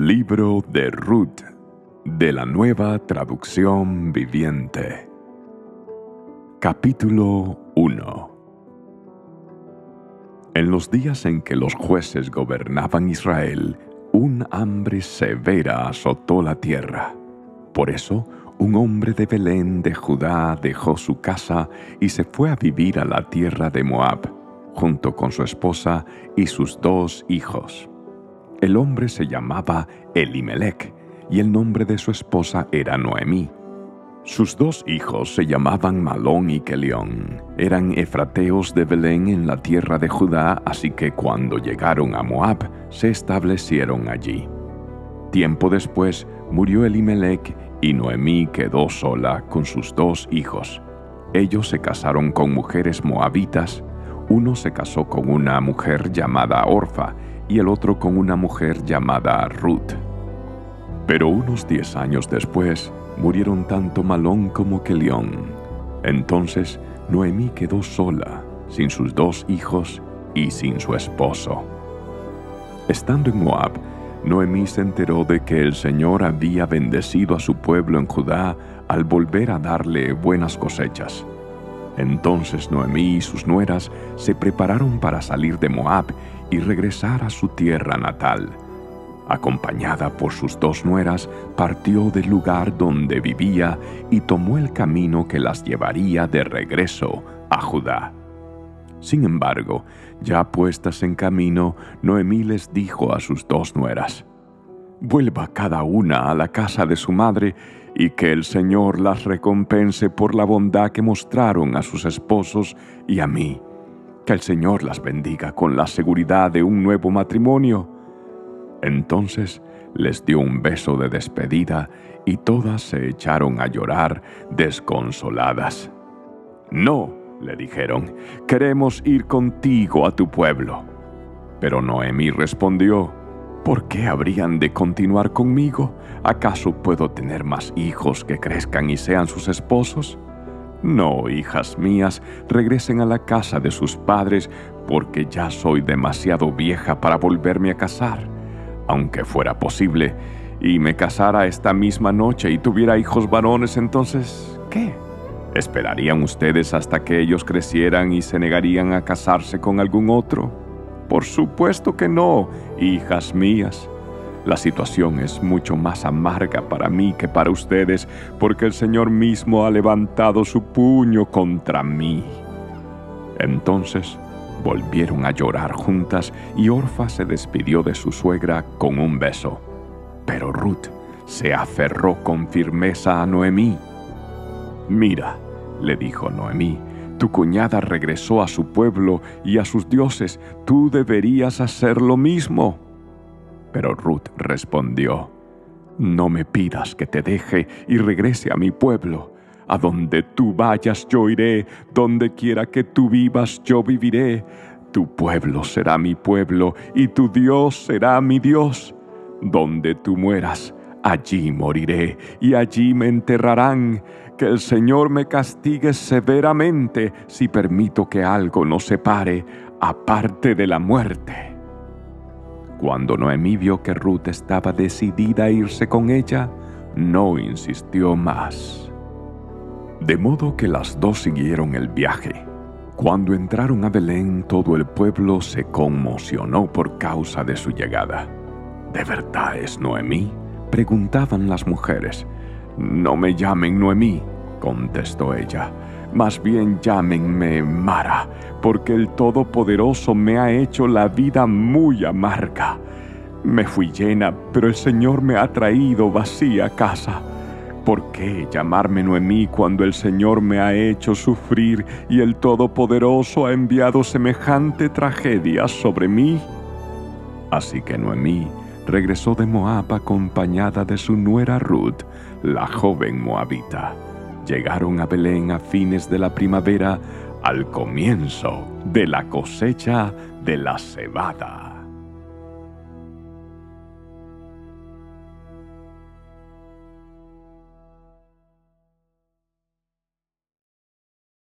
Libro de Ruth de la nueva traducción viviente. Capítulo 1 En los días en que los jueces gobernaban Israel, un hambre severa azotó la tierra. Por eso, un hombre de Belén de Judá dejó su casa y se fue a vivir a la tierra de Moab, junto con su esposa y sus dos hijos. El hombre se llamaba Elimelech y el nombre de su esposa era Noemí. Sus dos hijos se llamaban Malón y Kelión. Eran efrateos de Belén en la tierra de Judá, así que cuando llegaron a Moab se establecieron allí. Tiempo después murió Elimelech y Noemí quedó sola con sus dos hijos. Ellos se casaron con mujeres moabitas. Uno se casó con una mujer llamada Orfa y el otro con una mujer llamada Ruth. Pero unos diez años después murieron tanto Malón como Kelión. Entonces Noemí quedó sola, sin sus dos hijos y sin su esposo. Estando en Moab, Noemí se enteró de que el Señor había bendecido a su pueblo en Judá al volver a darle buenas cosechas. Entonces Noemí y sus nueras se prepararon para salir de Moab y regresar a su tierra natal. Acompañada por sus dos nueras, partió del lugar donde vivía y tomó el camino que las llevaría de regreso a Judá. Sin embargo, ya puestas en camino, Noemí les dijo a sus dos nueras, Vuelva cada una a la casa de su madre y que el Señor las recompense por la bondad que mostraron a sus esposos y a mí que el Señor las bendiga con la seguridad de un nuevo matrimonio. Entonces les dio un beso de despedida y todas se echaron a llorar desconsoladas. No, le dijeron, queremos ir contigo a tu pueblo. Pero Noemí respondió, ¿por qué habrían de continuar conmigo? ¿Acaso puedo tener más hijos que crezcan y sean sus esposos? No, hijas mías, regresen a la casa de sus padres, porque ya soy demasiado vieja para volverme a casar. Aunque fuera posible, y me casara esta misma noche y tuviera hijos varones, entonces, ¿qué? ¿Esperarían ustedes hasta que ellos crecieran y se negarían a casarse con algún otro? Por supuesto que no, hijas mías. La situación es mucho más amarga para mí que para ustedes, porque el Señor mismo ha levantado su puño contra mí. Entonces volvieron a llorar juntas y Orfa se despidió de su suegra con un beso. Pero Ruth se aferró con firmeza a Noemí. Mira, le dijo Noemí, tu cuñada regresó a su pueblo y a sus dioses, tú deberías hacer lo mismo. Pero Ruth respondió, No me pidas que te deje y regrese a mi pueblo. A donde tú vayas yo iré, donde quiera que tú vivas yo viviré. Tu pueblo será mi pueblo y tu Dios será mi Dios. Donde tú mueras, allí moriré y allí me enterrarán. Que el Señor me castigue severamente si permito que algo nos separe aparte de la muerte. Cuando Noemí vio que Ruth estaba decidida a irse con ella, no insistió más. De modo que las dos siguieron el viaje. Cuando entraron a Belén, todo el pueblo se conmocionó por causa de su llegada. ¿De verdad es Noemí? Preguntaban las mujeres. No me llamen Noemí, contestó ella más bien llámenme Mara, porque el Todopoderoso me ha hecho la vida muy amarga. Me fui llena, pero el Señor me ha traído vacía a casa. ¿Por qué llamarme Noemí cuando el Señor me ha hecho sufrir y el Todopoderoso ha enviado semejante tragedia sobre mí? Así que Noemí regresó de Moab acompañada de su nuera Ruth, la joven moabita llegaron a Belén a fines de la primavera al comienzo de la cosecha de la cebada.